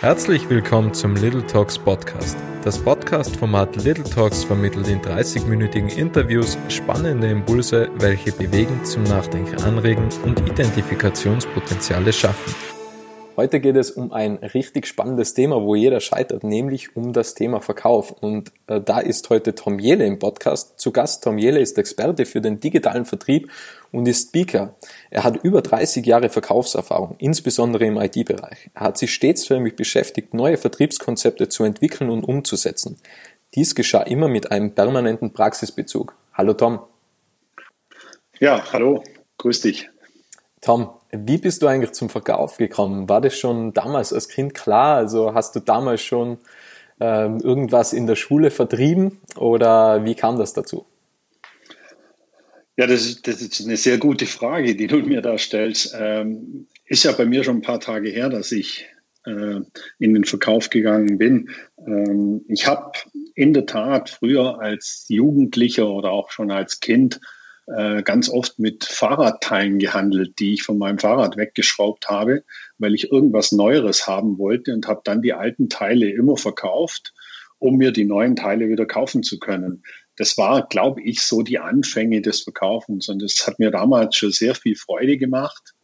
Herzlich willkommen zum Little Talks Podcast. Das Podcast-Format Little Talks vermittelt in 30-minütigen Interviews spannende Impulse, welche bewegen, zum Nachdenken anregen und Identifikationspotenziale schaffen. Heute geht es um ein richtig spannendes Thema, wo jeder scheitert, nämlich um das Thema Verkauf. Und äh, da ist heute Tom Jele im Podcast. Zu Gast, Tom Jele ist Experte für den digitalen Vertrieb und ist Speaker. Er hat über 30 Jahre Verkaufserfahrung, insbesondere im IT-Bereich. Er hat sich stets damit beschäftigt, neue Vertriebskonzepte zu entwickeln und umzusetzen. Dies geschah immer mit einem permanenten Praxisbezug. Hallo Tom. Ja, hallo, grüß dich. Tom, wie bist du eigentlich zum Verkauf gekommen? War das schon damals als Kind klar? Also hast du damals schon ähm, irgendwas in der Schule vertrieben oder wie kam das dazu? Ja, das ist, das ist eine sehr gute Frage, die du mir da stellst. Ähm, ist ja bei mir schon ein paar Tage her, dass ich äh, in den Verkauf gegangen bin. Ähm, ich habe in der Tat früher als Jugendlicher oder auch schon als Kind äh, ganz oft mit Fahrradteilen gehandelt, die ich von meinem Fahrrad weggeschraubt habe, weil ich irgendwas Neueres haben wollte und habe dann die alten Teile immer verkauft, um mir die neuen Teile wieder kaufen zu können. Das war, glaube ich, so die Anfänge des Verkaufens und es hat mir damals schon sehr viel Freude gemacht.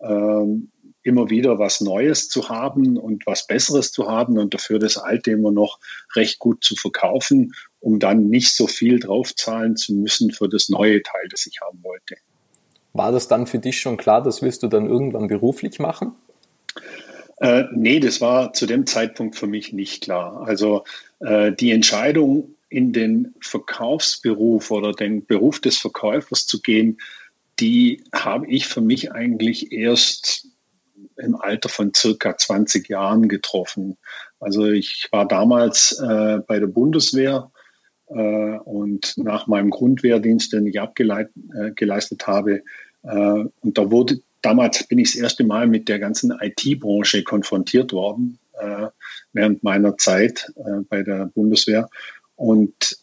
Ähm, immer wieder was Neues zu haben und was Besseres zu haben und dafür das Alte immer noch recht gut zu verkaufen, um dann nicht so viel draufzahlen zu müssen für das neue Teil, das ich haben wollte. War das dann für dich schon klar, das wirst du dann irgendwann beruflich machen? Äh, nee, das war zu dem Zeitpunkt für mich nicht klar. Also äh, die Entscheidung, in den Verkaufsberuf oder den Beruf des Verkäufers zu gehen, die habe ich für mich eigentlich erst im Alter von circa 20 Jahren getroffen. Also ich war damals äh, bei der Bundeswehr äh, und nach meinem Grundwehrdienst, den ich abgeleistet äh, habe, äh, und da wurde damals bin ich das erste Mal mit der ganzen IT-Branche konfrontiert worden äh, während meiner Zeit äh, bei der Bundeswehr. Und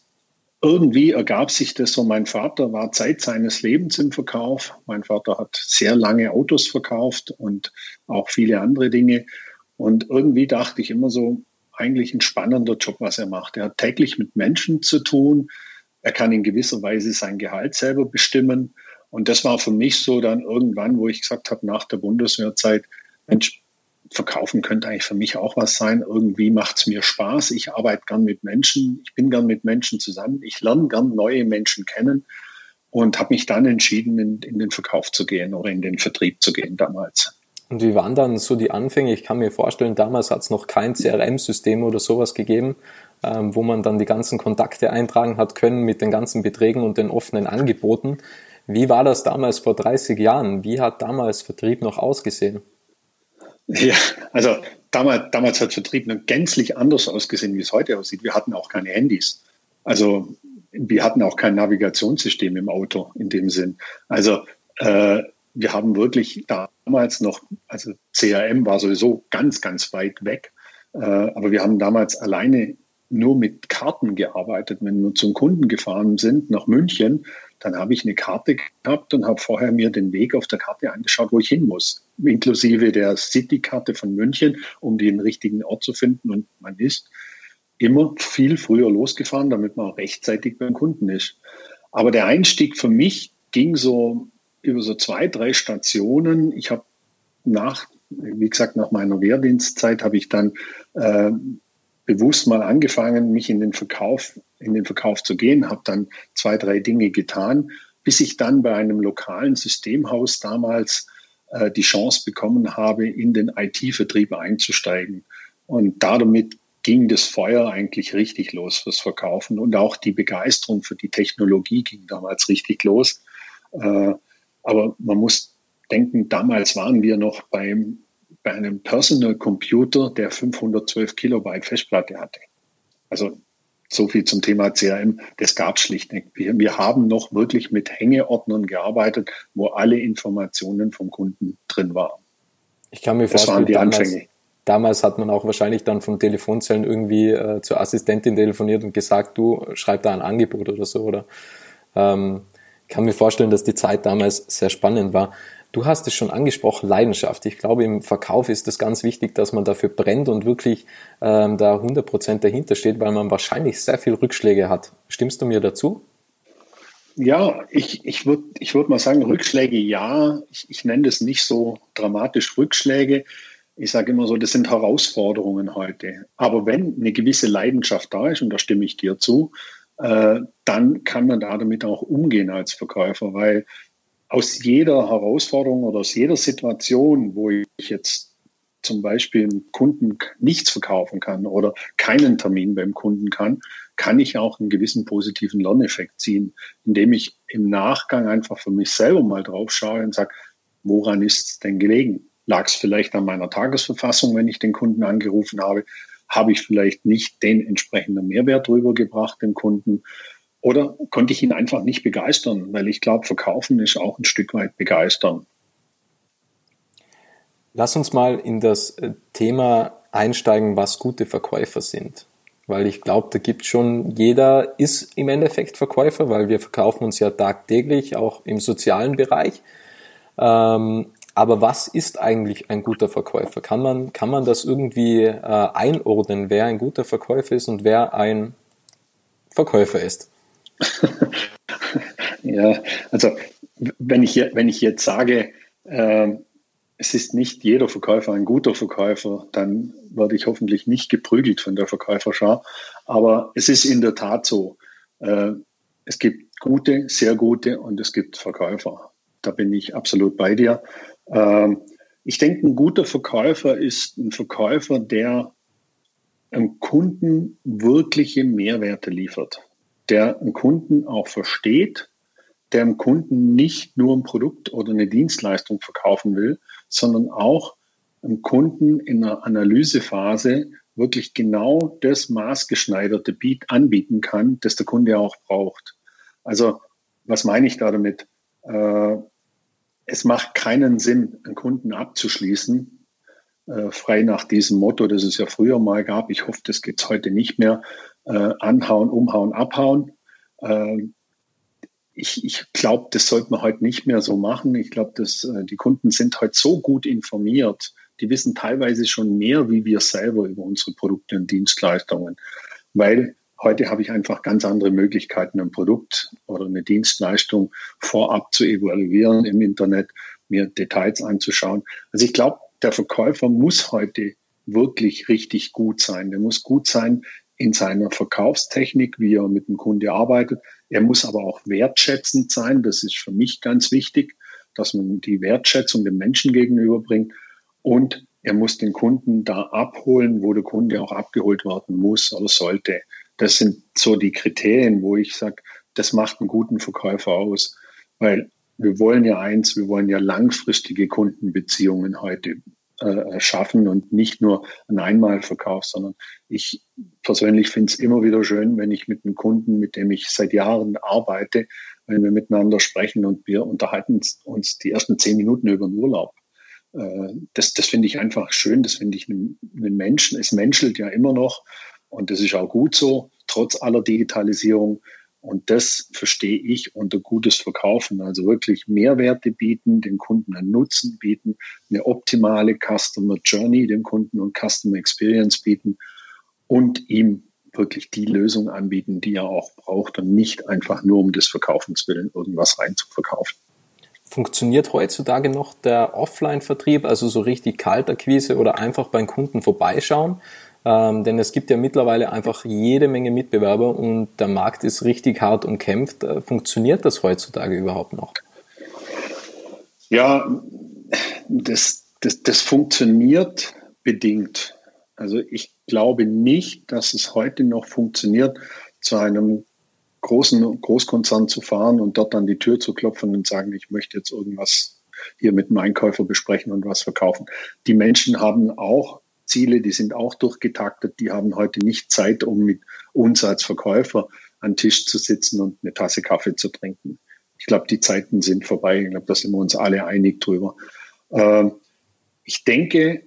irgendwie ergab sich das so. Mein Vater war Zeit seines Lebens im Verkauf. Mein Vater hat sehr lange Autos verkauft und auch viele andere Dinge. Und irgendwie dachte ich immer so, eigentlich ein spannender Job, was er macht. Er hat täglich mit Menschen zu tun. Er kann in gewisser Weise sein Gehalt selber bestimmen. Und das war für mich so dann irgendwann, wo ich gesagt habe, nach der Bundeswehrzeit, Mensch, verkaufen könnte eigentlich für mich auch was sein. Irgendwie macht es mir Spaß. Ich arbeite gern mit Menschen. Ich bin gern mit Menschen zusammen. Ich lerne gern neue Menschen kennen und habe mich dann entschieden, in, in, den Verkauf zu gehen oder in den Vertrieb zu gehen damals. Und wie waren dann so die Anfänge? Ich kann mir vorstellen, damals hat es noch kein CRM-System oder sowas gegeben, ähm, wo man dann die ganzen Kontakte eintragen hat können mit den ganzen Beträgen und den offenen Angeboten. Wie war das damals vor 30 Jahren? Wie hat damals Vertrieb noch ausgesehen? Ja, also damals, damals hat Vertrieb noch gänzlich anders ausgesehen, wie es heute aussieht. Wir hatten auch keine Handys. Also wir hatten auch kein Navigationssystem im Auto in dem Sinn. Also äh, wir haben wirklich damals noch, also CRM war sowieso ganz, ganz weit weg. Äh, aber wir haben damals alleine nur mit Karten gearbeitet. Wenn wir zum Kunden gefahren sind nach München, dann habe ich eine Karte gehabt und habe vorher mir den Weg auf der Karte angeschaut, wo ich hin muss, inklusive der City-Karte von München, um den richtigen Ort zu finden. Und man ist immer viel früher losgefahren, damit man auch rechtzeitig beim Kunden ist. Aber der Einstieg für mich ging so über so zwei, drei Stationen. Ich habe nach, wie gesagt, nach meiner Wehrdienstzeit habe ich dann äh, bewusst mal angefangen, mich in den Verkauf, in den Verkauf zu gehen, habe dann zwei, drei Dinge getan, bis ich dann bei einem lokalen Systemhaus damals äh, die Chance bekommen habe, in den IT-Vertrieb einzusteigen. Und damit ging das Feuer eigentlich richtig los fürs Verkaufen und auch die Begeisterung für die Technologie ging damals richtig los. Äh, aber man muss denken, damals waren wir noch beim bei einem Personal Computer, der 512 Kilobyte Festplatte hatte. Also so viel zum Thema CRM. Das gab es schlicht nicht. Wir, wir haben noch wirklich mit Hängeordnern gearbeitet, wo alle Informationen vom Kunden drin waren. Ich kann mir das vorstellen, waren die damals, Anfänge. damals hat man auch wahrscheinlich dann von Telefonzellen irgendwie äh, zur Assistentin telefoniert und gesagt, du schreib da ein Angebot oder so. Oder ähm, kann mir vorstellen, dass die Zeit damals sehr spannend war. Du hast es schon angesprochen, Leidenschaft. Ich glaube, im Verkauf ist es ganz wichtig, dass man dafür brennt und wirklich ähm, da 100% dahinter steht, weil man wahrscheinlich sehr viel Rückschläge hat. Stimmst du mir dazu? Ja, ich, ich würde ich würd mal sagen, Rückschläge ja. Ich, ich nenne das nicht so dramatisch Rückschläge. Ich sage immer so, das sind Herausforderungen heute. Aber wenn eine gewisse Leidenschaft da ist, und da stimme ich dir zu, äh, dann kann man da damit auch umgehen als Verkäufer, weil aus jeder Herausforderung oder aus jeder Situation, wo ich jetzt zum Beispiel dem Kunden nichts verkaufen kann oder keinen Termin beim Kunden kann, kann ich auch einen gewissen positiven Lerneffekt ziehen, indem ich im Nachgang einfach für mich selber mal drauf schaue und sage, woran ist es denn gelegen? Lag es vielleicht an meiner Tagesverfassung, wenn ich den Kunden angerufen habe? Habe ich vielleicht nicht den entsprechenden Mehrwert drüber gebracht dem Kunden? Oder konnte ich ihn einfach nicht begeistern? Weil ich glaube, verkaufen ist auch ein Stück weit begeistern. Lass uns mal in das äh, Thema einsteigen, was gute Verkäufer sind. Weil ich glaube, da gibt schon, jeder ist im Endeffekt Verkäufer, weil wir verkaufen uns ja tagtäglich, auch im sozialen Bereich. Ähm, aber was ist eigentlich ein guter Verkäufer? Kann man, kann man das irgendwie äh, einordnen, wer ein guter Verkäufer ist und wer ein Verkäufer ist? ja, also wenn ich, wenn ich jetzt sage, äh, es ist nicht jeder Verkäufer ein guter Verkäufer, dann werde ich hoffentlich nicht geprügelt von der Verkäuferschar. Aber es ist in der Tat so. Äh, es gibt gute, sehr gute und es gibt Verkäufer. Da bin ich absolut bei dir. Ähm, ich denke, ein guter Verkäufer ist ein Verkäufer, der einem Kunden wirkliche Mehrwerte liefert, der einen Kunden auch versteht, der dem Kunden nicht nur ein Produkt oder eine Dienstleistung verkaufen will, sondern auch dem Kunden in einer Analysephase wirklich genau das maßgeschneiderte Beat anbieten kann, das der Kunde auch braucht. Also was meine ich da damit? Äh, es macht keinen Sinn, einen Kunden abzuschließen, äh, frei nach diesem Motto, das es ja früher mal gab. Ich hoffe, das gibt es heute nicht mehr. Äh, anhauen, umhauen, abhauen. Äh, ich, ich glaube, das sollte man heute nicht mehr so machen. Ich glaube, dass äh, die Kunden sind heute so gut informiert. Die wissen teilweise schon mehr wie wir selber über unsere Produkte und Dienstleistungen, weil heute habe ich einfach ganz andere Möglichkeiten, ein Produkt oder eine Dienstleistung vorab zu evaluieren im Internet, mir Details anzuschauen. Also ich glaube, der Verkäufer muss heute wirklich richtig gut sein. Der muss gut sein in seiner Verkaufstechnik, wie er mit dem Kunde arbeitet. Er muss aber auch wertschätzend sein. Das ist für mich ganz wichtig, dass man die Wertschätzung dem Menschen gegenüberbringt. Und er muss den Kunden da abholen, wo der Kunde auch abgeholt werden muss oder sollte. Das sind so die Kriterien, wo ich sage, das macht einen guten Verkäufer aus. Weil wir wollen ja eins, wir wollen ja langfristige Kundenbeziehungen heute äh, schaffen und nicht nur einen Einmalverkauf, sondern ich persönlich finde es immer wieder schön, wenn ich mit einem Kunden, mit dem ich seit Jahren arbeite, wenn wir miteinander sprechen und wir unterhalten uns die ersten zehn Minuten über den Urlaub. Äh, das, das finde ich einfach schön, das finde ich einen, Menschen, es menschelt ja immer noch und das ist auch gut so, trotz aller Digitalisierung. Und das verstehe ich unter gutes Verkaufen. Also wirklich Mehrwerte bieten, den Kunden einen Nutzen bieten, eine optimale Customer Journey dem Kunden und Customer Experience bieten und ihm wirklich die Lösung anbieten, die er auch braucht und nicht einfach nur um des Verkaufens willen irgendwas rein zu verkaufen. Funktioniert heutzutage noch der Offline-Vertrieb, also so richtig Kaltakquise oder einfach beim Kunden vorbeischauen? Ähm, denn es gibt ja mittlerweile einfach jede Menge Mitbewerber und der Markt ist richtig hart umkämpft. Äh, funktioniert das heutzutage überhaupt noch? Ja, das, das, das funktioniert bedingt. Also ich glaube nicht, dass es heute noch funktioniert, zu einem großen Großkonzern zu fahren und dort an die Tür zu klopfen und sagen, ich möchte jetzt irgendwas hier mit dem Einkäufer besprechen und was verkaufen. Die Menschen haben auch Ziele, die sind auch durchgetaktet, die haben heute nicht Zeit, um mit uns als Verkäufer an Tisch zu sitzen und eine Tasse Kaffee zu trinken. Ich glaube, die Zeiten sind vorbei. Ich glaube, da sind wir uns alle einig drüber. Ähm, ich denke,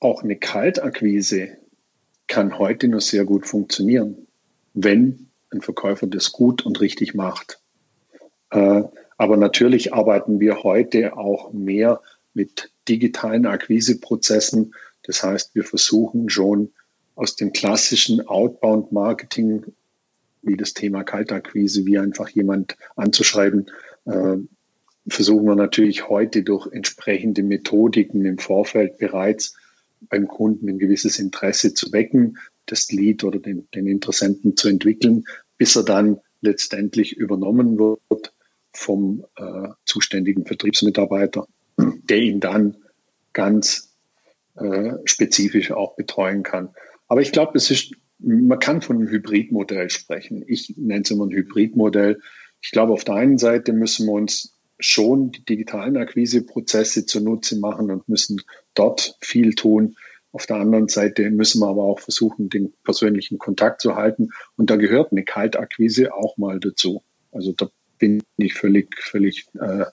auch eine Kaltakquise kann heute nur sehr gut funktionieren, wenn ein Verkäufer das gut und richtig macht. Äh, Aber natürlich arbeiten wir heute auch mehr mit digitalen Akquiseprozessen. Das heißt, wir versuchen schon aus dem klassischen Outbound-Marketing, wie das Thema Kaltakquise, wie einfach jemand anzuschreiben, äh, versuchen wir natürlich heute durch entsprechende Methodiken im Vorfeld bereits beim Kunden ein gewisses Interesse zu wecken, das Lead oder den, den Interessenten zu entwickeln, bis er dann letztendlich übernommen wird vom äh, zuständigen Vertriebsmitarbeiter, der ihn dann ganz äh, spezifisch auch betreuen kann. Aber ich glaube, es ist, man kann von einem Hybridmodell sprechen. Ich nenne es immer ein Hybridmodell. Ich glaube, auf der einen Seite müssen wir uns schon die digitalen Akquiseprozesse zunutze machen und müssen dort viel tun. Auf der anderen Seite müssen wir aber auch versuchen, den persönlichen Kontakt zu halten. Und da gehört eine Kaltakquise auch mal dazu. Also da bin ich völlig, völlig äh,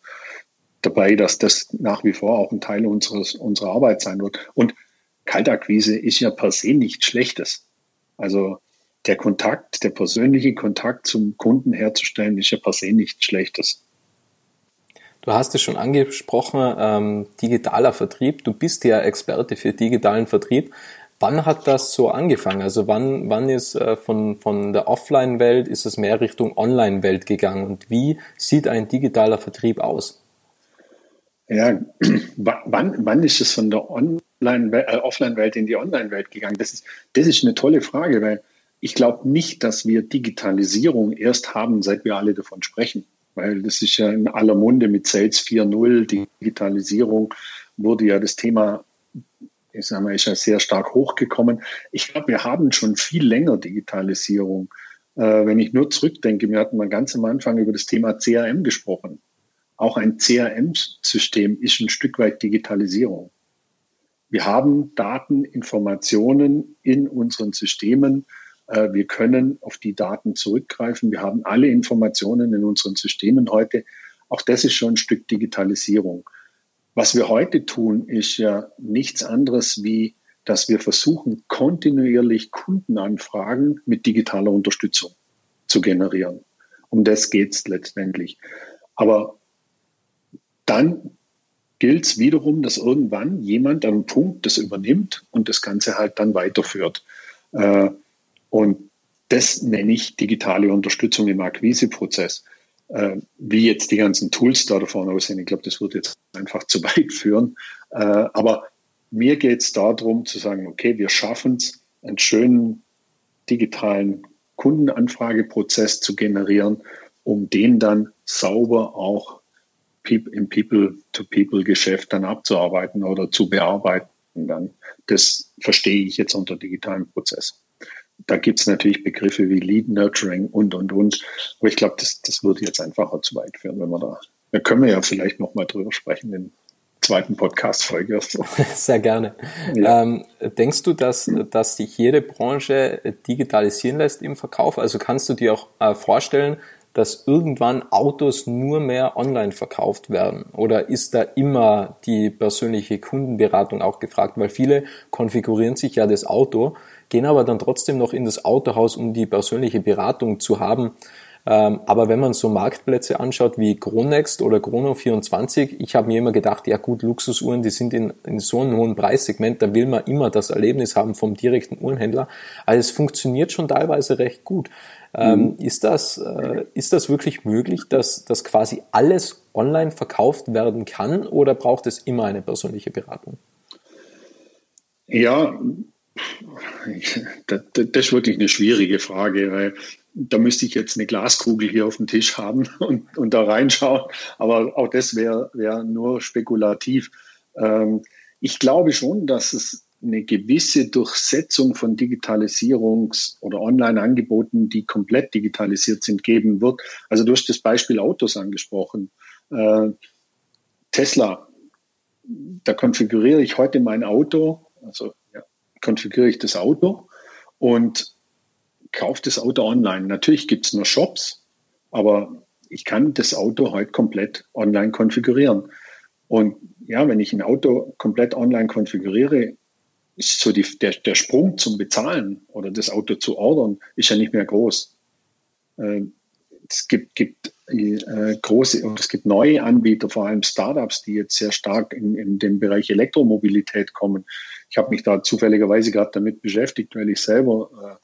dabei, dass das nach wie vor auch ein Teil unseres, unserer Arbeit sein wird. Und Kaltakquise ist ja per se nichts Schlechtes. Also der Kontakt, der persönliche Kontakt zum Kunden herzustellen, ist ja per se nichts Schlechtes. Du hast es schon angesprochen, ähm, digitaler Vertrieb. Du bist ja Experte für digitalen Vertrieb. Wann hat das so angefangen? Also wann, wann ist äh, von, von der Offline-Welt, ist es mehr Richtung Online-Welt gegangen? Und wie sieht ein digitaler Vertrieb aus? Ja, wann, wann ist es von der äh, Offline-Welt in die Online-Welt gegangen? Das ist, das ist eine tolle Frage, weil ich glaube nicht, dass wir Digitalisierung erst haben, seit wir alle davon sprechen weil das ist ja in aller Munde mit Sales 4.0, Digitalisierung wurde ja das Thema, ich sage mal, ist ja sehr stark hochgekommen. Ich glaube, wir haben schon viel länger Digitalisierung. Äh, wenn ich nur zurückdenke, wir hatten mal ganz am Anfang über das Thema CRM gesprochen. Auch ein CRM-System ist ein Stück weit Digitalisierung. Wir haben Daten, Informationen in unseren Systemen, äh, wir können auf die Daten zurückgreifen. Wir haben alle Informationen in unseren Systemen heute. Auch das ist schon ein Stück Digitalisierung. Was wir heute tun, ist ja nichts anderes wie, dass wir versuchen, kontinuierlich Kundenanfragen mit digitaler Unterstützung zu generieren. Um das geht es letztendlich. Aber dann gilt es wiederum, dass irgendwann jemand an einem Punkt das übernimmt und das Ganze halt dann weiterführt. Äh, und das nenne ich digitale Unterstützung im Akquiseprozess. Äh, wie jetzt die ganzen Tools da davon aussehen, ich glaube, das würde jetzt einfach zu weit führen. Äh, aber mir geht es darum zu sagen, okay, wir schaffen es, einen schönen digitalen Kundenanfrageprozess zu generieren, um den dann sauber auch im People-to-People-Geschäft dann abzuarbeiten oder zu bearbeiten. Dann. Das verstehe ich jetzt unter digitalen Prozess da gibt es natürlich Begriffe wie Lead Nurturing und, und, und. Aber ich glaube, das, das würde jetzt einfacher zu weit führen, wenn wir da, da können wir ja vielleicht nochmal drüber sprechen in zweiten Podcast-Folge. Sehr gerne. Ja. Ähm, denkst du, dass, dass sich jede Branche digitalisieren lässt im Verkauf? Also kannst du dir auch äh, vorstellen, dass irgendwann Autos nur mehr online verkauft werden? Oder ist da immer die persönliche Kundenberatung auch gefragt? Weil viele konfigurieren sich ja das Auto gehen aber dann trotzdem noch in das Autohaus, um die persönliche Beratung zu haben. Ähm, aber wenn man so Marktplätze anschaut wie Chronext oder Chrono24, ich habe mir immer gedacht, ja gut, Luxusuhren, die sind in, in so einem hohen Preissegment, da will man immer das Erlebnis haben vom direkten Uhrenhändler. Also es funktioniert schon teilweise recht gut. Ähm, mhm. ist, das, äh, ist das wirklich möglich, dass, dass quasi alles online verkauft werden kann oder braucht es immer eine persönliche Beratung? Ja, das, das ist wirklich eine schwierige Frage, weil da müsste ich jetzt eine Glaskugel hier auf dem Tisch haben und, und da reinschauen. Aber auch das wäre wär nur spekulativ. Ähm, ich glaube schon, dass es eine gewisse Durchsetzung von Digitalisierungs- oder Online-Angeboten, die komplett digitalisiert sind, geben wird. Also du hast das Beispiel Autos angesprochen. Äh, Tesla, da konfiguriere ich heute mein Auto, also konfiguriere ich das Auto und kaufe das Auto online. Natürlich gibt es nur Shops, aber ich kann das Auto heute komplett online konfigurieren. Und ja, wenn ich ein Auto komplett online konfiguriere, ist so die, der, der Sprung zum Bezahlen oder das Auto zu ordern, ist ja nicht mehr groß. Äh, es gibt, gibt äh, große, es gibt neue Anbieter, vor allem Startups, die jetzt sehr stark in, in den Bereich Elektromobilität kommen. Ich habe mich da zufälligerweise gerade damit beschäftigt, weil ich selber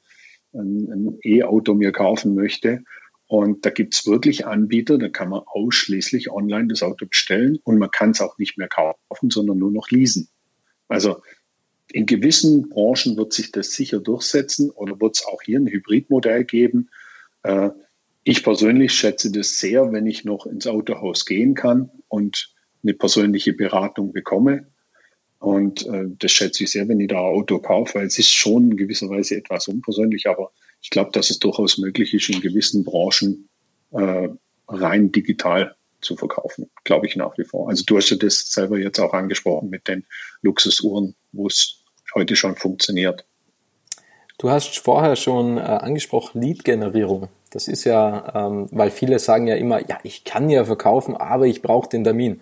äh, ein, ein E-Auto mir kaufen möchte. Und da gibt es wirklich Anbieter, da kann man ausschließlich online das Auto bestellen und man kann es auch nicht mehr kaufen, sondern nur noch leasen. Also in gewissen Branchen wird sich das sicher durchsetzen oder wird es auch hier ein Hybridmodell geben. Äh, ich persönlich schätze das sehr, wenn ich noch ins Autohaus gehen kann und eine persönliche Beratung bekomme. Und äh, das schätze ich sehr, wenn ich da ein Auto kaufe, weil es ist schon in gewisser Weise etwas unpersönlich, aber ich glaube, dass es durchaus möglich ist, in gewissen Branchen äh, rein digital zu verkaufen, glaube ich nach wie vor. Also du hast ja das selber jetzt auch angesprochen mit den Luxusuhren, wo es heute schon funktioniert. Du hast vorher schon äh, angesprochen, Lead-Generierung. Das ist ja, ähm, weil viele sagen ja immer, ja, ich kann ja verkaufen, aber ich brauche den Termin.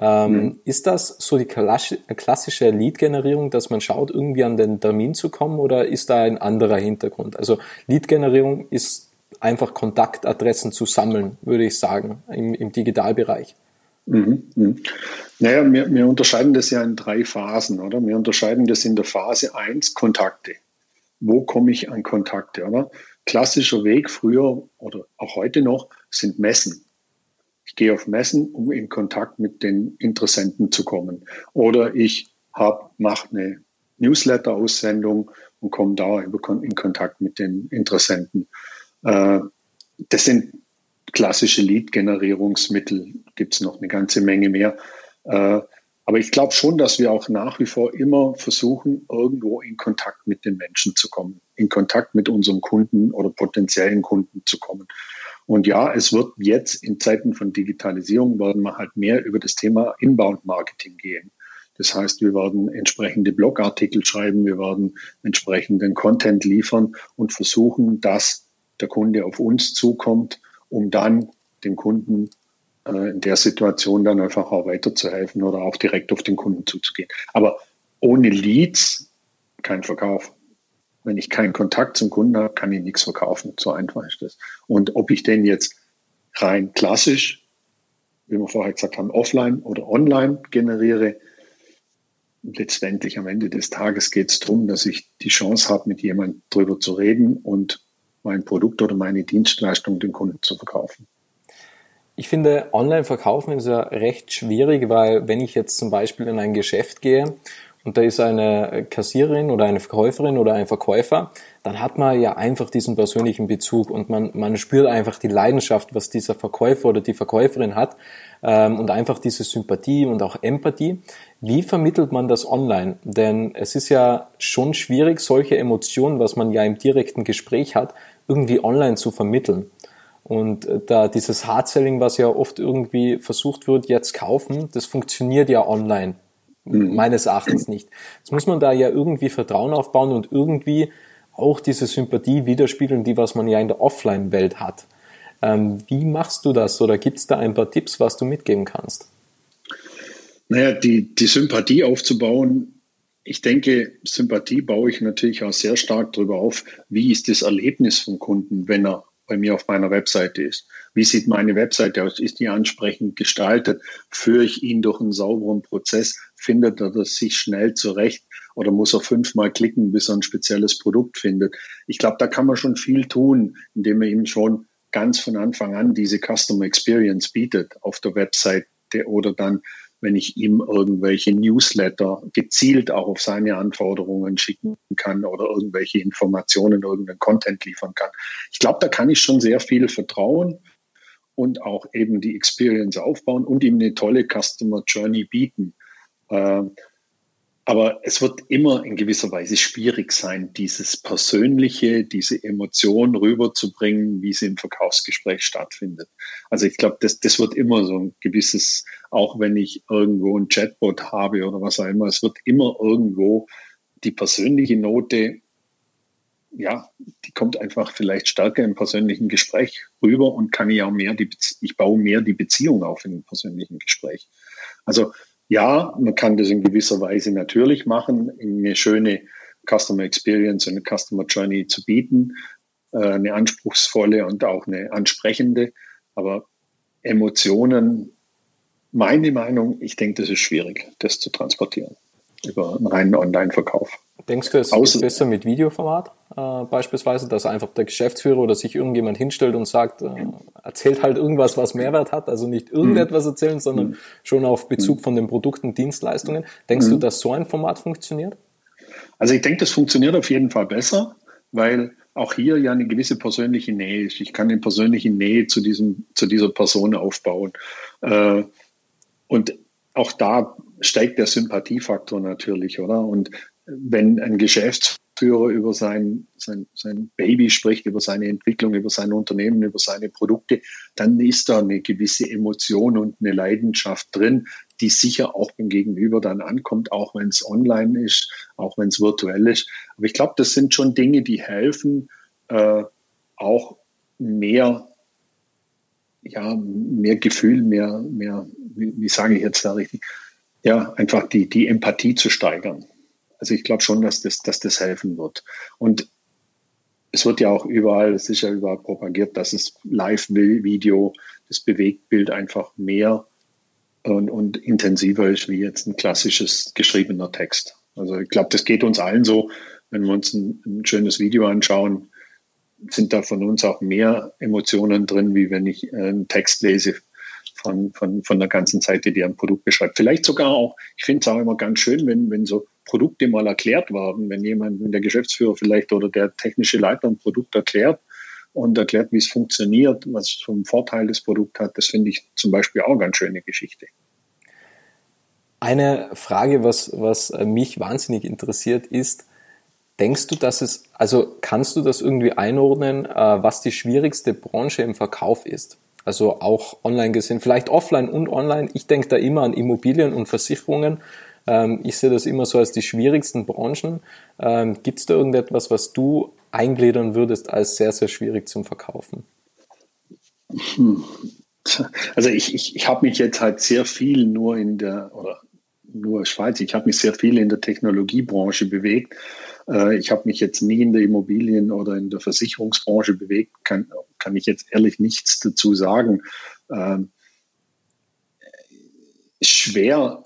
Ähm, mhm. Ist das so die klassische Lead-Generierung, dass man schaut, irgendwie an den Termin zu kommen oder ist da ein anderer Hintergrund? Also Lead-Generierung ist einfach Kontaktadressen zu sammeln, würde ich sagen, im, im Digitalbereich. Mhm. Mhm. Naja, wir, wir unterscheiden das ja in drei Phasen, oder? Wir unterscheiden das in der Phase 1 Kontakte. Wo komme ich an Kontakte, oder? Klassischer Weg früher oder auch heute noch sind Messen. Ich gehe auf Messen, um in Kontakt mit den Interessenten zu kommen. Oder ich mache eine Newsletter-Aussendung und komme da in Kontakt mit den Interessenten. Äh, das sind klassische Lead-Generierungsmittel, gibt es noch eine ganze Menge mehr. Äh, aber ich glaube schon, dass wir auch nach wie vor immer versuchen, irgendwo in Kontakt mit den Menschen zu kommen, in Kontakt mit unserem Kunden oder potenziellen Kunden zu kommen. Und ja, es wird jetzt in Zeiten von Digitalisierung werden wir halt mehr über das Thema Inbound Marketing gehen. Das heißt, wir werden entsprechende Blogartikel schreiben, wir werden entsprechenden Content liefern und versuchen, dass der Kunde auf uns zukommt, um dann dem Kunden äh, in der Situation dann einfach auch weiterzuhelfen oder auch direkt auf den Kunden zuzugehen. Aber ohne Leads kein Verkauf. Wenn ich keinen Kontakt zum Kunden habe, kann ich nichts verkaufen. So einfach ist das. Und ob ich den jetzt rein klassisch, wie wir vorher gesagt haben, offline oder online generiere, letztendlich am Ende des Tages geht es darum, dass ich die Chance habe, mit jemandem drüber zu reden und mein Produkt oder meine Dienstleistung dem Kunden zu verkaufen. Ich finde, online verkaufen ist ja recht schwierig, weil wenn ich jetzt zum Beispiel in ein Geschäft gehe und da ist eine Kassiererin oder eine Verkäuferin oder ein Verkäufer, dann hat man ja einfach diesen persönlichen Bezug und man, man spürt einfach die Leidenschaft, was dieser Verkäufer oder die Verkäuferin hat ähm, und einfach diese Sympathie und auch Empathie. Wie vermittelt man das online? Denn es ist ja schon schwierig, solche Emotionen, was man ja im direkten Gespräch hat, irgendwie online zu vermitteln. Und äh, da dieses Hard-Selling, was ja oft irgendwie versucht wird, jetzt kaufen, das funktioniert ja online mhm. meines Erachtens nicht. Jetzt muss man da ja irgendwie Vertrauen aufbauen und irgendwie auch diese Sympathie widerspiegeln, die was man ja in der Offline-Welt hat. Ähm, wie machst du das oder gibt es da ein paar Tipps, was du mitgeben kannst? Naja, die, die Sympathie aufzubauen, ich denke, Sympathie baue ich natürlich auch sehr stark darüber auf, wie ist das Erlebnis vom Kunden, wenn er bei mir auf meiner Webseite ist. Wie sieht meine Webseite aus? Ist die ansprechend gestaltet? Führe ich ihn durch einen sauberen Prozess? Findet er das sich schnell zurecht? Oder muss er fünfmal klicken, bis er ein spezielles Produkt findet? Ich glaube, da kann man schon viel tun, indem man ihm schon ganz von Anfang an diese Customer Experience bietet auf der Webseite oder dann wenn ich ihm irgendwelche Newsletter gezielt auch auf seine Anforderungen schicken kann oder irgendwelche Informationen, irgendeinen Content liefern kann. Ich glaube, da kann ich schon sehr viel vertrauen und auch eben die Experience aufbauen und ihm eine tolle Customer Journey bieten. Aber es wird immer in gewisser Weise schwierig sein, dieses Persönliche, diese Emotion rüberzubringen, wie sie im Verkaufsgespräch stattfindet. Also ich glaube, das, das wird immer so ein gewisses, auch wenn ich irgendwo ein Chatbot habe oder was auch immer, es wird immer irgendwo die persönliche Note, ja, die kommt einfach vielleicht stärker im persönlichen Gespräch rüber und kann ich auch mehr die, ich baue mehr die Beziehung auf dem persönlichen Gespräch. Also ja, man kann das in gewisser Weise natürlich machen, eine schöne Customer Experience und eine Customer Journey zu bieten, äh, eine anspruchsvolle und auch eine ansprechende. Aber Emotionen, meine Meinung, ich denke, das ist schwierig, das zu transportieren über einen reinen Online-Verkauf. Denkst du, es ist besser mit Videoformat äh, beispielsweise, dass einfach der Geschäftsführer oder sich irgendjemand hinstellt und sagt, äh, erzählt halt irgendwas, was Mehrwert hat, also nicht irgendetwas erzählen, sondern mhm. schon auf Bezug von den Produkten Dienstleistungen. Denkst mhm. du, dass so ein Format funktioniert? Also ich denke, das funktioniert auf jeden Fall besser, weil auch hier ja eine gewisse persönliche Nähe ist. Ich kann eine persönliche Nähe zu, diesem, zu dieser Person aufbauen. Äh, und auch da steigt der Sympathiefaktor natürlich, oder? Und wenn ein Geschäftsführer über sein, sein, sein Baby spricht, über seine Entwicklung, über sein Unternehmen, über seine Produkte, dann ist da eine gewisse Emotion und eine Leidenschaft drin, die sicher auch beim Gegenüber dann ankommt, auch wenn es online ist, auch wenn es virtuell ist. Aber ich glaube, das sind schon Dinge, die helfen, äh, auch mehr, ja, mehr Gefühl, mehr, mehr, wie, wie sage ich jetzt da richtig, ja, einfach die, die Empathie zu steigern. Also ich glaube schon, dass das, dass das helfen wird. Und es wird ja auch überall, es ist ja überall propagiert, dass es Live-Video, das Bewegtbild einfach mehr und, und intensiver ist wie jetzt ein klassisches geschriebener Text. Also ich glaube, das geht uns allen so, wenn wir uns ein, ein, schönes Video anschauen, sind da von uns auch mehr Emotionen drin, wie wenn ich einen Text lese von, von, von der ganzen Seite, die ein Produkt beschreibt. Vielleicht sogar auch, ich finde es auch immer ganz schön, wenn, wenn so Produkte mal erklärt werden, wenn jemand, wenn der Geschäftsführer vielleicht oder der technische Leiter ein Produkt erklärt und erklärt, wie es funktioniert, was vom Vorteil das Produkt hat, das finde ich zum Beispiel auch eine ganz schöne Geschichte. Eine Frage, was, was mich wahnsinnig interessiert, ist, denkst du, dass es, also kannst du das irgendwie einordnen, äh, was die schwierigste Branche im Verkauf ist? Also auch online gesehen, vielleicht offline und online. Ich denke da immer an Immobilien und Versicherungen. Ähm, ich sehe das immer so als die schwierigsten Branchen. Ähm, Gibt es da irgendetwas, was du eingliedern würdest als sehr, sehr schwierig zum Verkaufen? Hm. Also ich, ich, ich habe mich jetzt halt sehr viel nur in der, oder nur Schweiz, ich habe mich sehr viel in der Technologiebranche bewegt. Äh, ich habe mich jetzt nie in der Immobilien- oder in der Versicherungsbranche bewegt, kann, kann ich jetzt ehrlich nichts dazu sagen. Ähm, schwer,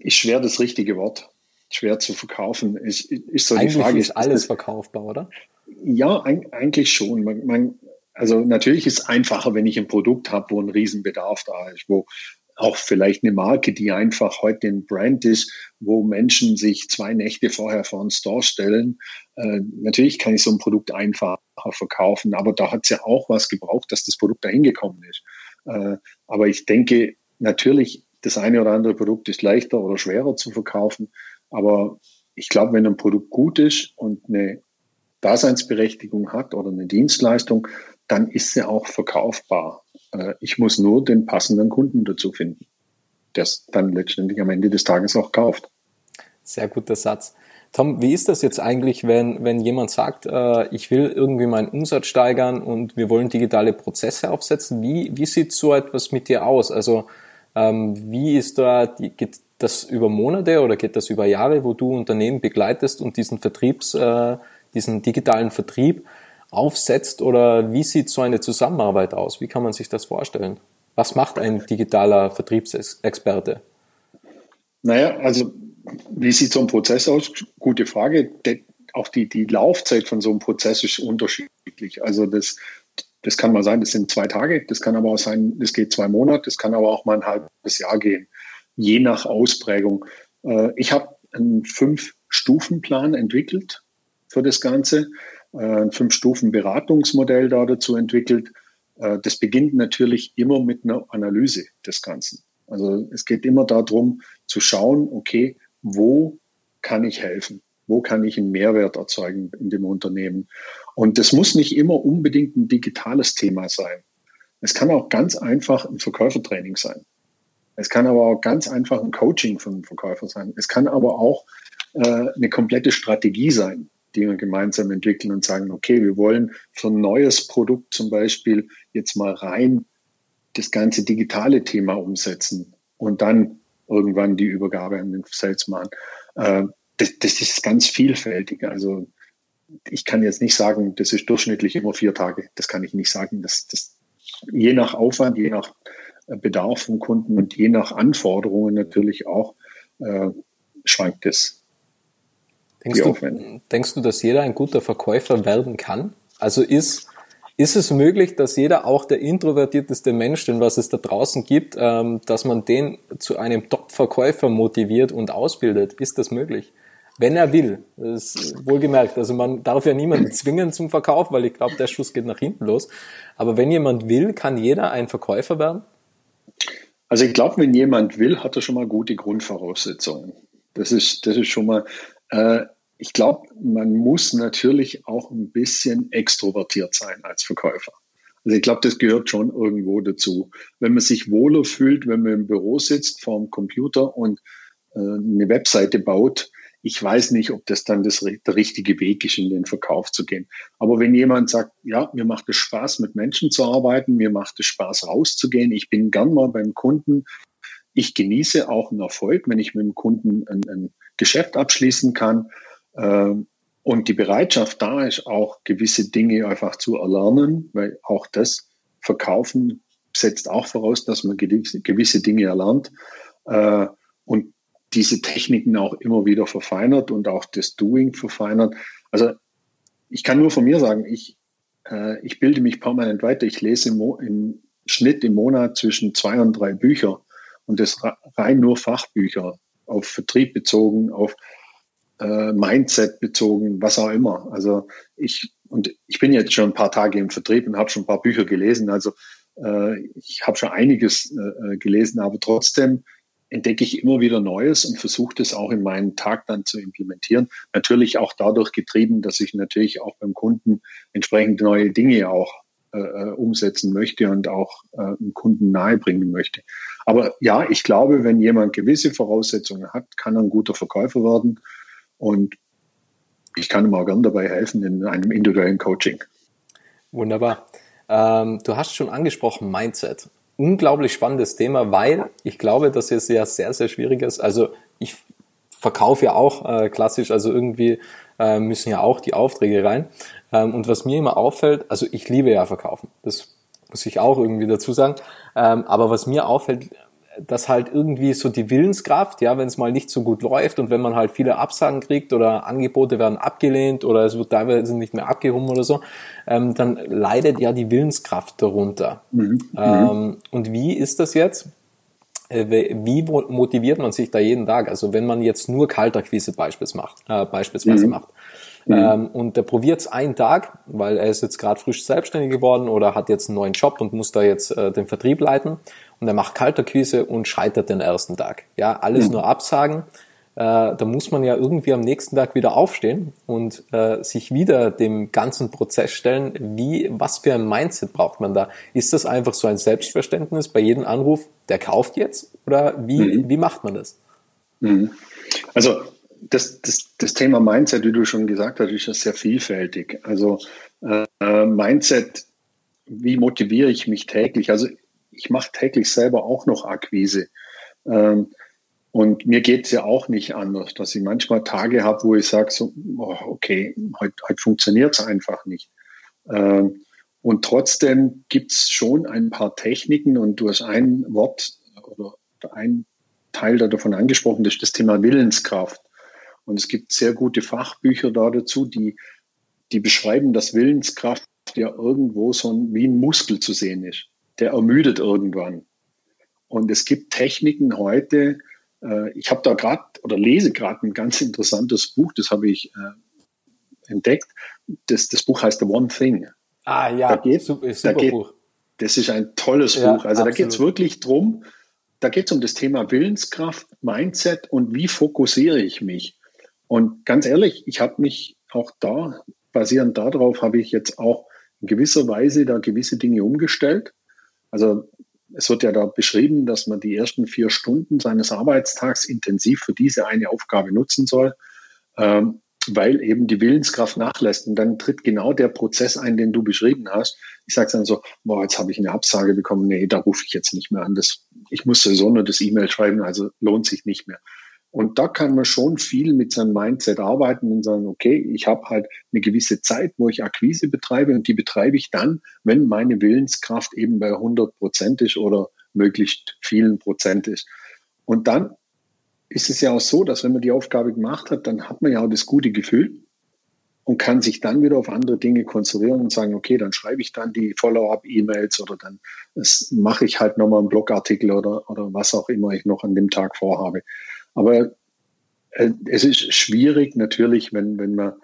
ist schwer das richtige Wort. Schwer zu verkaufen. Ist, ist so eigentlich die Frage. ist alles verkaufbar, oder? Ja, eigentlich schon. Man, man, also natürlich ist es einfacher, wenn ich ein Produkt habe, wo ein Riesenbedarf da ist, wo auch vielleicht eine Marke, die einfach heute ein Brand ist, wo Menschen sich zwei Nächte vorher vor einen Store stellen. Äh, natürlich kann ich so ein Produkt einfacher verkaufen, aber da hat es ja auch was gebraucht, dass das Produkt dahin gekommen ist. Äh, aber ich denke, natürlich, das eine oder andere Produkt ist leichter oder schwerer zu verkaufen. Aber ich glaube, wenn ein Produkt gut ist und eine Daseinsberechtigung hat oder eine Dienstleistung, dann ist sie auch verkaufbar. Äh, ich muss nur den passenden Kunden dazu finden, der es dann letztendlich am Ende des Tages auch kauft. Sehr guter Satz. Tom, wie ist das jetzt eigentlich, wenn, wenn jemand sagt, äh, ich will irgendwie meinen Umsatz steigern und wir wollen digitale Prozesse aufsetzen? Wie, wie sieht so etwas mit dir aus? Also wie ist da, geht das über Monate oder geht das über Jahre, wo du Unternehmen begleitest und diesen Vertriebs, äh, diesen digitalen Vertrieb aufsetzt oder wie sieht so eine Zusammenarbeit aus? Wie kann man sich das vorstellen? Was macht ein digitaler Vertriebsexperte? Naja, also wie sieht so ein Prozess aus? Gute Frage. Auch die, die Laufzeit von so einem Prozess ist unterschiedlich. Also das, das kann mal sein, das sind zwei Tage, das kann aber auch sein, das geht zwei Monate, das kann aber auch mal ein halbes Jahr gehen, je nach Ausprägung. Äh, ich habe einen Fünf-Stufen-Plan entwickelt für das Ganze ein Fünf-Stufen-Beratungsmodell da dazu entwickelt. Äh, das beginnt natürlich immer mit einer Analyse des Ganzen. Also es geht immer darum zu schauen, okay, wo kann ich helfen? Wo kann ich einen Mehrwert erzeugen in dem Unternehmen? Und das muss nicht immer unbedingt ein digitales Thema sein. Es kann auch ganz einfach ein Verkäufertraining sein. Es kann aber auch ganz einfach ein Coaching von Verkäufer sein. Es kann aber auch äh, eine komplette Strategie sein, die wir gemeinsam entwickeln und sagen, okay, wir wollen für ein neues Produkt zum Beispiel jetzt mal rein das ganze digitale Thema umsetzen und dann irgendwann die Übergabe an den Salesman. Äh, das, das ist ganz vielfältig. Also ich kann jetzt nicht sagen, das ist durchschnittlich immer vier Tage. Das kann ich nicht sagen. Das, das je nach Aufwand, je nach Bedarf von Kunden und je nach Anforderungen natürlich auch äh, schwankt es. Denkst du, denkst du, dass jeder ein guter Verkäufer werden kann? Also ist, ist es möglich, dass jeder, auch der introvertierteste Mensch, den was es da draußen gibt, ähm, dass man den zu einem Top-Verkäufer motiviert und ausbildet? Ist das möglich? Wenn er will. Das ist wohlgemerkt. Also man darf ja niemanden zwingen zum Verkauf, weil ich glaube, der Schuss geht nach hinten los. Aber wenn jemand will, kann jeder ein Verkäufer werden? Also ich glaube, wenn jemand will, hat er schon mal gute Grundvoraussetzungen. Das ist, das ist schon mal, äh, ich glaube, man muss natürlich auch ein bisschen extrovertiert sein als Verkäufer. Also ich glaube, das gehört schon irgendwo dazu. Wenn man sich wohler fühlt, wenn man im Büro sitzt vor dem Computer und äh, eine Webseite baut, ich weiß nicht, ob das dann das, der richtige Weg ist, in den Verkauf zu gehen. Aber wenn jemand sagt, ja, mir macht es Spaß, mit Menschen zu arbeiten, mir macht es Spaß, rauszugehen, ich bin gern mal beim Kunden, ich genieße auch einen Erfolg, wenn ich mit dem Kunden ein, ein Geschäft abschließen kann. Äh, und die Bereitschaft da ist, auch gewisse Dinge einfach zu erlernen, weil auch das Verkaufen setzt auch voraus, dass man gewisse Dinge erlernt äh, und diese Techniken auch immer wieder verfeinert und auch das Doing verfeinert. Also ich kann nur von mir sagen, ich, äh, ich bilde mich permanent weiter. Ich lese im, im Schnitt im Monat zwischen zwei und drei Bücher und das rein nur Fachbücher, auf Vertrieb bezogen, auf äh, Mindset bezogen, was auch immer. Also ich, und ich bin jetzt schon ein paar Tage im Vertrieb und habe schon ein paar Bücher gelesen. Also äh, ich habe schon einiges äh, gelesen, aber trotzdem entdecke ich immer wieder Neues und versuche das auch in meinen Tag dann zu implementieren. Natürlich auch dadurch getrieben, dass ich natürlich auch beim Kunden entsprechend neue Dinge auch äh, äh, umsetzen möchte und auch äh, dem Kunden nahebringen möchte. Aber ja, ich glaube, wenn jemand gewisse Voraussetzungen hat, kann er ein guter Verkäufer werden. Und ich kann ihm auch gern dabei helfen in einem individuellen Coaching. Wunderbar. Ähm, du hast schon angesprochen Mindset. Unglaublich spannendes Thema, weil ich glaube, dass es ja sehr, sehr schwierig ist. Also ich verkaufe ja auch äh, klassisch, also irgendwie äh, müssen ja auch die Aufträge rein. Ähm, und was mir immer auffällt, also ich liebe ja verkaufen, das muss ich auch irgendwie dazu sagen. Ähm, aber was mir auffällt, dass halt irgendwie so die Willenskraft, ja, wenn es mal nicht so gut läuft und wenn man halt viele Absagen kriegt oder Angebote werden abgelehnt oder es wird teilweise nicht mehr abgehoben oder so, ähm, dann leidet ja die Willenskraft darunter. Mhm. Ähm, und wie ist das jetzt? Äh, wie motiviert man sich da jeden Tag? Also wenn man jetzt nur Kalterquise beispielsweise macht, äh, beispielsweise mhm. macht Mhm. Ähm, und der probiert es einen Tag, weil er ist jetzt gerade frisch selbstständig geworden oder hat jetzt einen neuen Job und muss da jetzt äh, den Vertrieb leiten. Und er macht Kalterquise und scheitert den ersten Tag. Ja, alles mhm. nur Absagen. Äh, da muss man ja irgendwie am nächsten Tag wieder aufstehen und äh, sich wieder dem ganzen Prozess stellen. Wie, was für ein Mindset braucht man da? Ist das einfach so ein Selbstverständnis bei jedem Anruf, der kauft jetzt? Oder wie, mhm. wie macht man das? Mhm. Also das, das, das Thema Mindset, wie du schon gesagt hast, ist ja sehr vielfältig. Also äh, Mindset, wie motiviere ich mich täglich? Also ich mache täglich selber auch noch Akquise. Ähm, und mir geht es ja auch nicht anders, dass ich manchmal Tage habe, wo ich sage, so, oh, okay, heute, funktioniert es einfach nicht. Ähm, und trotzdem gibt es schon ein paar Techniken und du hast ein Wort oder ein Teil davon angesprochen, das ist das Thema Willenskraft. Und es gibt sehr gute Fachbücher da dazu, die, die beschreiben, dass Willenskraft ja irgendwo so ein, wie ein Muskel zu sehen ist. Der ermüdet irgendwann. Und es gibt Techniken heute, äh, ich habe da gerade oder lese gerade ein ganz interessantes Buch, das habe ich äh, entdeckt. Das, das Buch heißt The One Thing. Ah ja, da geht, super, super da geht, Buch. Das ist ein tolles ja, Buch. Also absolut. da geht es wirklich drum, da geht es um das Thema Willenskraft, Mindset und wie fokussiere ich mich. Und ganz ehrlich, ich habe mich auch da, basierend darauf, habe ich jetzt auch in gewisser Weise da gewisse Dinge umgestellt. Also es wird ja da beschrieben, dass man die ersten vier Stunden seines Arbeitstags intensiv für diese eine Aufgabe nutzen soll, ähm, weil eben die Willenskraft nachlässt. Und dann tritt genau der Prozess ein, den du beschrieben hast. Ich sage dann so, boah, jetzt habe ich eine Absage bekommen, nee, da rufe ich jetzt nicht mehr an. Das, ich muss sowieso nur das E-Mail schreiben, also lohnt sich nicht mehr. Und da kann man schon viel mit seinem Mindset arbeiten und sagen, okay, ich habe halt eine gewisse Zeit, wo ich Akquise betreibe und die betreibe ich dann, wenn meine Willenskraft eben bei 100 Prozent ist oder möglichst vielen Prozent ist. Und dann ist es ja auch so, dass wenn man die Aufgabe gemacht hat, dann hat man ja auch das gute Gefühl und kann sich dann wieder auf andere Dinge konzentrieren und sagen, okay, dann schreibe ich dann die Follow-up-E-Mails oder dann mache ich halt nochmal einen Blogartikel oder, oder was auch immer ich noch an dem Tag vorhabe. Aber äh, es ist schwierig natürlich, wenn, wenn man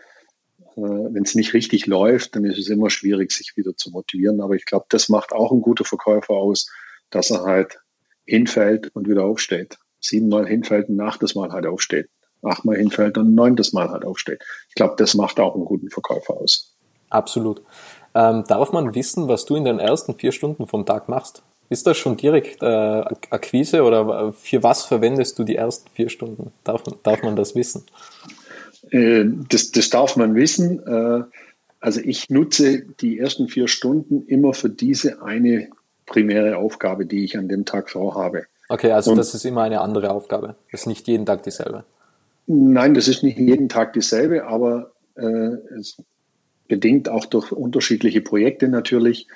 äh, wenn es nicht richtig läuft, dann ist es immer schwierig, sich wieder zu motivieren. Aber ich glaube, das macht auch ein guter Verkäufer aus, dass er halt hinfällt und wieder aufsteht. Siebenmal hinfällt und achtes Mal halt aufsteht. Achtmal hinfällt und neuntes Mal halt aufsteht. Ich glaube, das macht auch einen guten Verkäufer aus. Absolut. Ähm, darf man wissen, was du in den ersten vier Stunden vom Tag machst? Ist das schon direkt äh, Akquise oder für was verwendest du die ersten vier Stunden? Darf, darf man das wissen? Äh, das, das darf man wissen. Äh, also ich nutze die ersten vier Stunden immer für diese eine primäre Aufgabe, die ich an dem Tag vorhabe. Okay, also Und, das ist immer eine andere Aufgabe. Das ist nicht jeden Tag dieselbe. Nein, das ist nicht jeden Tag dieselbe, aber äh, es bedingt auch durch unterschiedliche Projekte natürlich.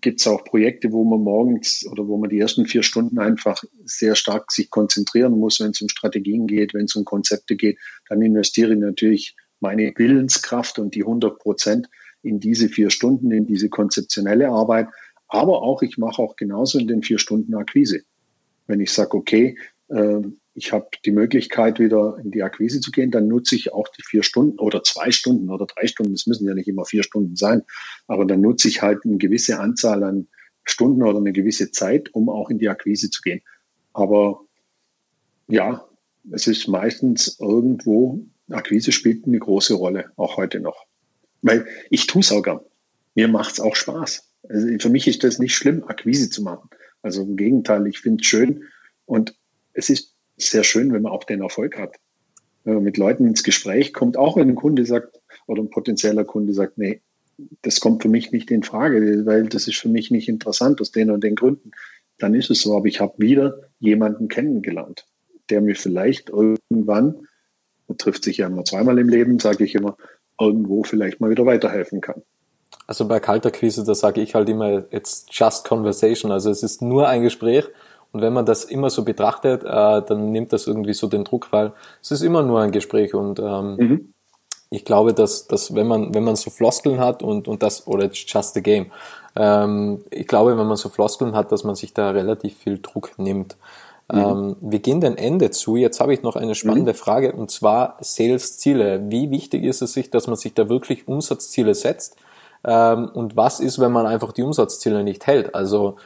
Gibt es auch Projekte, wo man morgens oder wo man die ersten vier Stunden einfach sehr stark sich konzentrieren muss, wenn es um Strategien geht, wenn es um Konzepte geht. Dann investiere ich natürlich meine Willenskraft und die 100 Prozent in diese vier Stunden, in diese konzeptionelle Arbeit. Aber auch, ich mache auch genauso in den vier Stunden Akquise. Wenn ich sage, okay, äh, ich habe die Möglichkeit, wieder in die Akquise zu gehen, dann nutze ich auch die vier Stunden oder zwei Stunden oder drei Stunden, es müssen ja nicht immer vier Stunden sein, aber dann nutze ich halt eine gewisse Anzahl an Stunden oder eine gewisse Zeit, um auch in die Akquise zu gehen. Aber ja, es ist meistens irgendwo, Akquise spielt eine große Rolle, auch heute noch. Weil ich tue es auch gern. Mir macht es auch Spaß. Also für mich ist das nicht schlimm, Akquise zu machen. Also im Gegenteil, ich finde es schön und es ist sehr schön, wenn man auch den Erfolg hat. Wenn man mit Leuten ins Gespräch kommt, auch wenn ein Kunde sagt oder ein potenzieller Kunde sagt, nee, das kommt für mich nicht in Frage, weil das ist für mich nicht interessant aus den und den Gründen, dann ist es so. Aber ich habe wieder jemanden kennengelernt, der mir vielleicht irgendwann, man trifft sich ja immer zweimal im Leben, sage ich immer, irgendwo vielleicht mal wieder weiterhelfen kann. Also bei Kalterquise, da sage ich halt immer, it's just conversation. Also es ist nur ein Gespräch und wenn man das immer so betrachtet, äh, dann nimmt das irgendwie so den Druck, weil es ist immer nur ein Gespräch und ähm, mhm. ich glaube, dass, dass wenn man wenn man so Floskeln hat und und das oder it's just a game, ähm, ich glaube, wenn man so Floskeln hat, dass man sich da relativ viel Druck nimmt. Mhm. Ähm, wir gehen dem Ende zu. Jetzt habe ich noch eine spannende mhm. Frage und zwar Sales-Ziele. Wie wichtig ist es sich, dass man sich da wirklich Umsatzziele setzt? Ähm, und was ist, wenn man einfach die Umsatzziele nicht hält? Also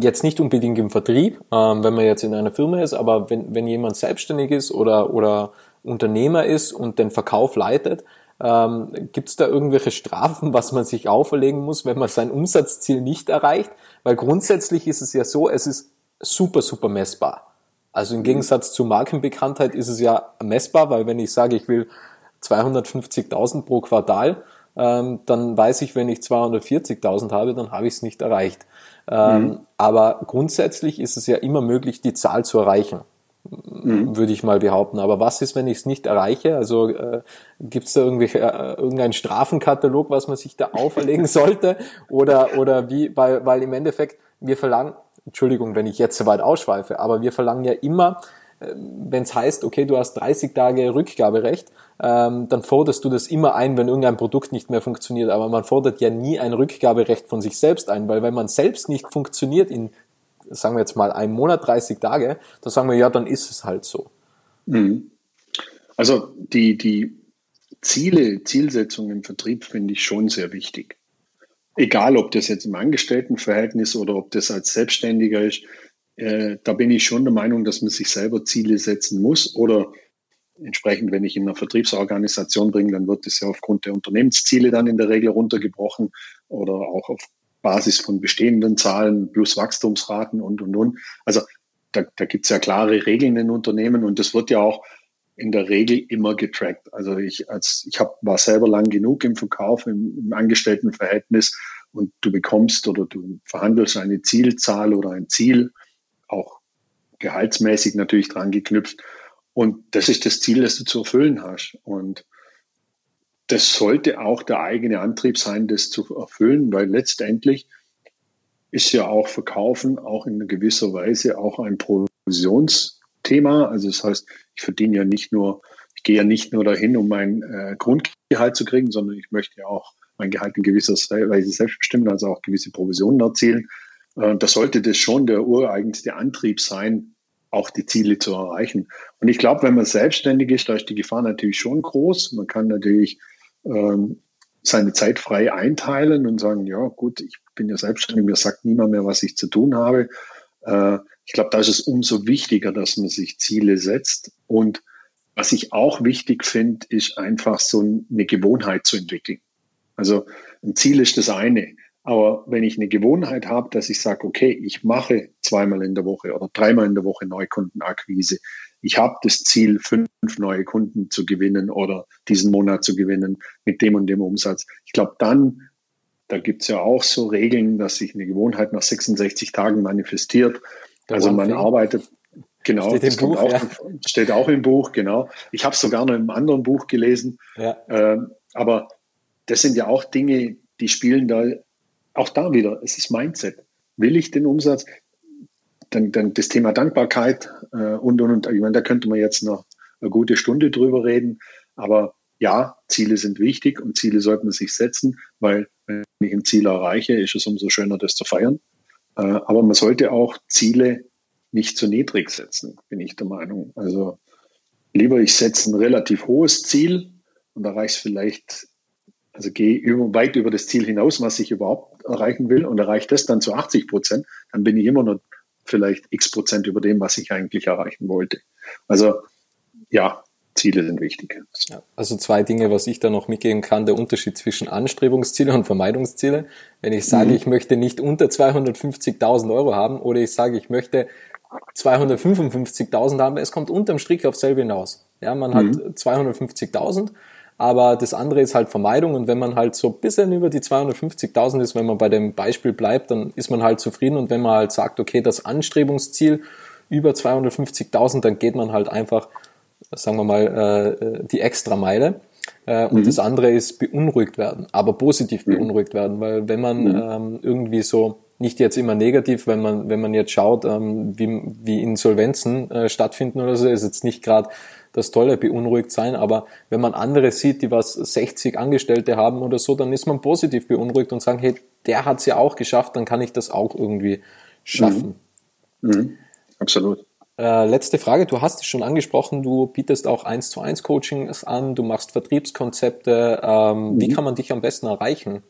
jetzt nicht unbedingt im Vertrieb, ähm, wenn man jetzt in einer Firma ist, aber wenn, wenn jemand selbstständig ist oder, oder Unternehmer ist und den Verkauf leitet, ähm, gibt es da irgendwelche Strafen, was man sich auferlegen muss, wenn man sein Umsatzziel nicht erreicht? Weil grundsätzlich ist es ja so, es ist super, super messbar. Also im Gegensatz zu Markenbekanntheit ist es ja messbar, weil wenn ich sage, ich will 250.000 pro Quartal, ähm, dann weiß ich, wenn ich 240.000 habe, dann habe ich es nicht erreicht. Ähm, mhm. Aber grundsätzlich ist es ja immer möglich, die Zahl zu erreichen, mhm. würde ich mal behaupten. Aber was ist, wenn ich es nicht erreiche? Also äh, gibt es da irgendwelche, äh, irgendeinen Strafenkatalog, was man sich da auferlegen sollte? Oder, oder wie, weil, weil im Endeffekt wir verlangen, Entschuldigung, wenn ich jetzt so weit ausschweife, aber wir verlangen ja immer, wenn es heißt, okay, du hast 30 Tage Rückgaberecht, ähm, dann forderst du das immer ein, wenn irgendein Produkt nicht mehr funktioniert. Aber man fordert ja nie ein Rückgaberecht von sich selbst ein, weil wenn man selbst nicht funktioniert in, sagen wir jetzt mal, einem Monat 30 Tage, dann sagen wir, ja, dann ist es halt so. Mhm. Also die, die Ziele, Zielsetzung im Vertrieb finde ich schon sehr wichtig. Egal, ob das jetzt im Angestelltenverhältnis oder ob das als Selbstständiger ist, äh, da bin ich schon der Meinung, dass man sich selber Ziele setzen muss oder entsprechend, wenn ich in einer Vertriebsorganisation bringe, dann wird das ja aufgrund der Unternehmensziele dann in der Regel runtergebrochen oder auch auf Basis von bestehenden Zahlen plus Wachstumsraten und, und, und. Also da, da gibt es ja klare Regeln in Unternehmen und das wird ja auch in der Regel immer getrackt. Also ich als ich hab, war selber lang genug im Verkauf, im, im Angestelltenverhältnis und du bekommst oder du verhandelst eine Zielzahl oder ein Ziel auch gehaltsmäßig natürlich dran geknüpft. Und das ist das Ziel, das du zu erfüllen hast. Und das sollte auch der eigene Antrieb sein, das zu erfüllen, weil letztendlich ist ja auch Verkaufen auch in gewisser Weise auch ein Provisionsthema. Also das heißt, ich verdiene ja nicht nur, ich gehe ja nicht nur dahin, um mein äh, Grundgehalt zu kriegen, sondern ich möchte ja auch mein Gehalt in gewisser Weise selbst bestimmen, also auch gewisse Provisionen erzielen. Äh, da sollte das schon der ureigenste Antrieb sein, auch die Ziele zu erreichen. Und ich glaube, wenn man selbstständig ist, da ist die Gefahr natürlich schon groß. Man kann natürlich ähm, seine Zeit frei einteilen und sagen, ja gut, ich bin ja selbstständig, mir sagt niemand mehr, was ich zu tun habe. Äh, ich glaube, da ist es umso wichtiger, dass man sich Ziele setzt. Und was ich auch wichtig finde, ist einfach so eine Gewohnheit zu entwickeln. Also ein Ziel ist das eine. Aber wenn ich eine Gewohnheit habe, dass ich sage, okay, ich mache zweimal in der Woche oder dreimal in der Woche Neukundenakquise, ich habe das Ziel, fünf neue Kunden zu gewinnen oder diesen Monat zu gewinnen mit dem und dem Umsatz. Ich glaube, dann, da gibt es ja auch so Regeln, dass sich eine Gewohnheit nach 66 Tagen manifestiert. Der also man arbeitet, genau, steht, im Buch, auch, ja. steht auch im Buch, genau. Ich habe es sogar noch einem anderen Buch gelesen. Ja. Ähm, aber das sind ja auch Dinge, die spielen da, auch da wieder, es ist Mindset. Will ich den Umsatz? Dann, dann das Thema Dankbarkeit äh, und, und, und. Ich meine, da könnte man jetzt noch eine gute Stunde drüber reden. Aber ja, Ziele sind wichtig und Ziele sollte man sich setzen, weil wenn ich ein Ziel erreiche, ist es umso schöner, das zu feiern. Äh, aber man sollte auch Ziele nicht zu niedrig setzen, bin ich der Meinung. Also lieber ich setze ein relativ hohes Ziel und erreiche es vielleicht also gehe weit über das Ziel hinaus, was ich überhaupt erreichen will und erreiche das dann zu 80 Prozent, dann bin ich immer noch vielleicht x Prozent über dem, was ich eigentlich erreichen wollte. Also ja, Ziele sind wichtig. Ja, also zwei Dinge, was ich da noch mitgeben kann, der Unterschied zwischen Anstrebungsziele und Vermeidungsziele. Wenn ich sage, mhm. ich möchte nicht unter 250.000 Euro haben oder ich sage, ich möchte 255.000 haben, es kommt unterm Strich auf selbe hinaus. Ja, man mhm. hat 250.000 aber das andere ist halt Vermeidung. Und wenn man halt so ein bisschen über die 250.000 ist, wenn man bei dem Beispiel bleibt, dann ist man halt zufrieden. Und wenn man halt sagt, okay, das Anstrebungsziel über 250.000, dann geht man halt einfach, sagen wir mal, äh, die Extrameile. Äh, und mhm. das andere ist beunruhigt werden, aber positiv mhm. beunruhigt werden, weil wenn man mhm. ähm, irgendwie so nicht jetzt immer negativ, wenn man wenn man jetzt schaut, ähm, wie, wie Insolvenzen äh, stattfinden oder so, ist jetzt nicht gerade das Tolle, beunruhigt sein, aber wenn man andere sieht, die was 60 Angestellte haben oder so, dann ist man positiv beunruhigt und sagen, hey, der hat es ja auch geschafft, dann kann ich das auch irgendwie schaffen. Mhm. Mhm. Absolut. Äh, letzte Frage, du hast es schon angesprochen, du bietest auch 1 zu 1 Coachings an, du machst Vertriebskonzepte. Ähm, mhm. Wie kann man dich am besten erreichen?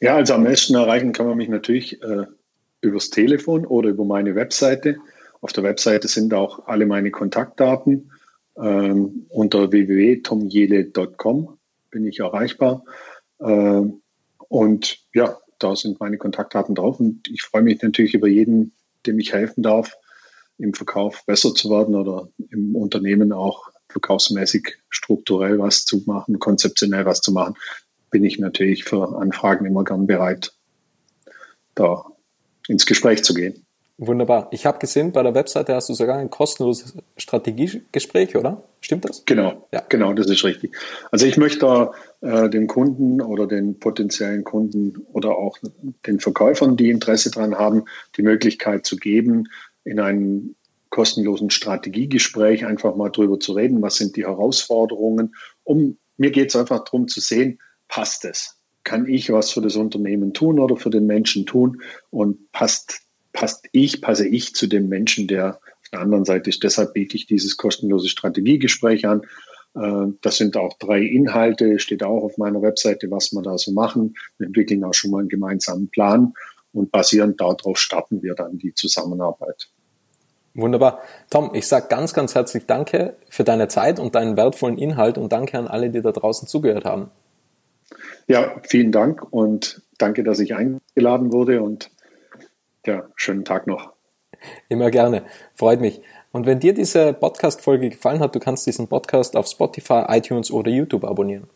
Ja, also am besten erreichen kann man mich natürlich äh, übers Telefon oder über meine Webseite. Auf der Webseite sind auch alle meine Kontaktdaten. Ähm, unter www.tomjele.com bin ich erreichbar. Ähm, und ja, da sind meine Kontaktdaten drauf. Und ich freue mich natürlich über jeden, dem ich helfen darf, im Verkauf besser zu werden oder im Unternehmen auch verkaufsmäßig strukturell was zu machen, konzeptionell was zu machen, bin ich natürlich für Anfragen immer gern bereit, da ins Gespräch zu gehen. Wunderbar. Ich habe gesehen, bei der Webseite hast du sogar ein kostenloses Strategiegespräch, oder? Stimmt das? Genau, ja. genau, das ist richtig. Also ich möchte äh, dem Kunden oder den potenziellen Kunden oder auch den Verkäufern, die Interesse daran haben, die Möglichkeit zu geben, in einem kostenlosen Strategiegespräch einfach mal drüber zu reden, was sind die Herausforderungen. Um, mir geht es einfach darum zu sehen, passt es? Kann ich was für das Unternehmen tun oder für den Menschen tun? Und passt passt ich, passe ich zu dem Menschen, der auf der anderen Seite ist. Deshalb biete ich dieses kostenlose Strategiegespräch an. Äh, das sind auch drei Inhalte, steht auch auf meiner Webseite, was wir da so machen. Wir entwickeln auch schon mal einen gemeinsamen Plan und basierend darauf starten wir dann die Zusammenarbeit. Wunderbar. Tom, ich sage ganz, ganz herzlich Danke für deine Zeit und deinen wertvollen Inhalt und danke an alle, die da draußen zugehört haben. Ja, vielen Dank und danke, dass ich eingeladen wurde und ja, schönen Tag noch. Immer gerne. Freut mich. Und wenn dir diese Podcast-Folge gefallen hat, du kannst diesen Podcast auf Spotify, iTunes oder YouTube abonnieren.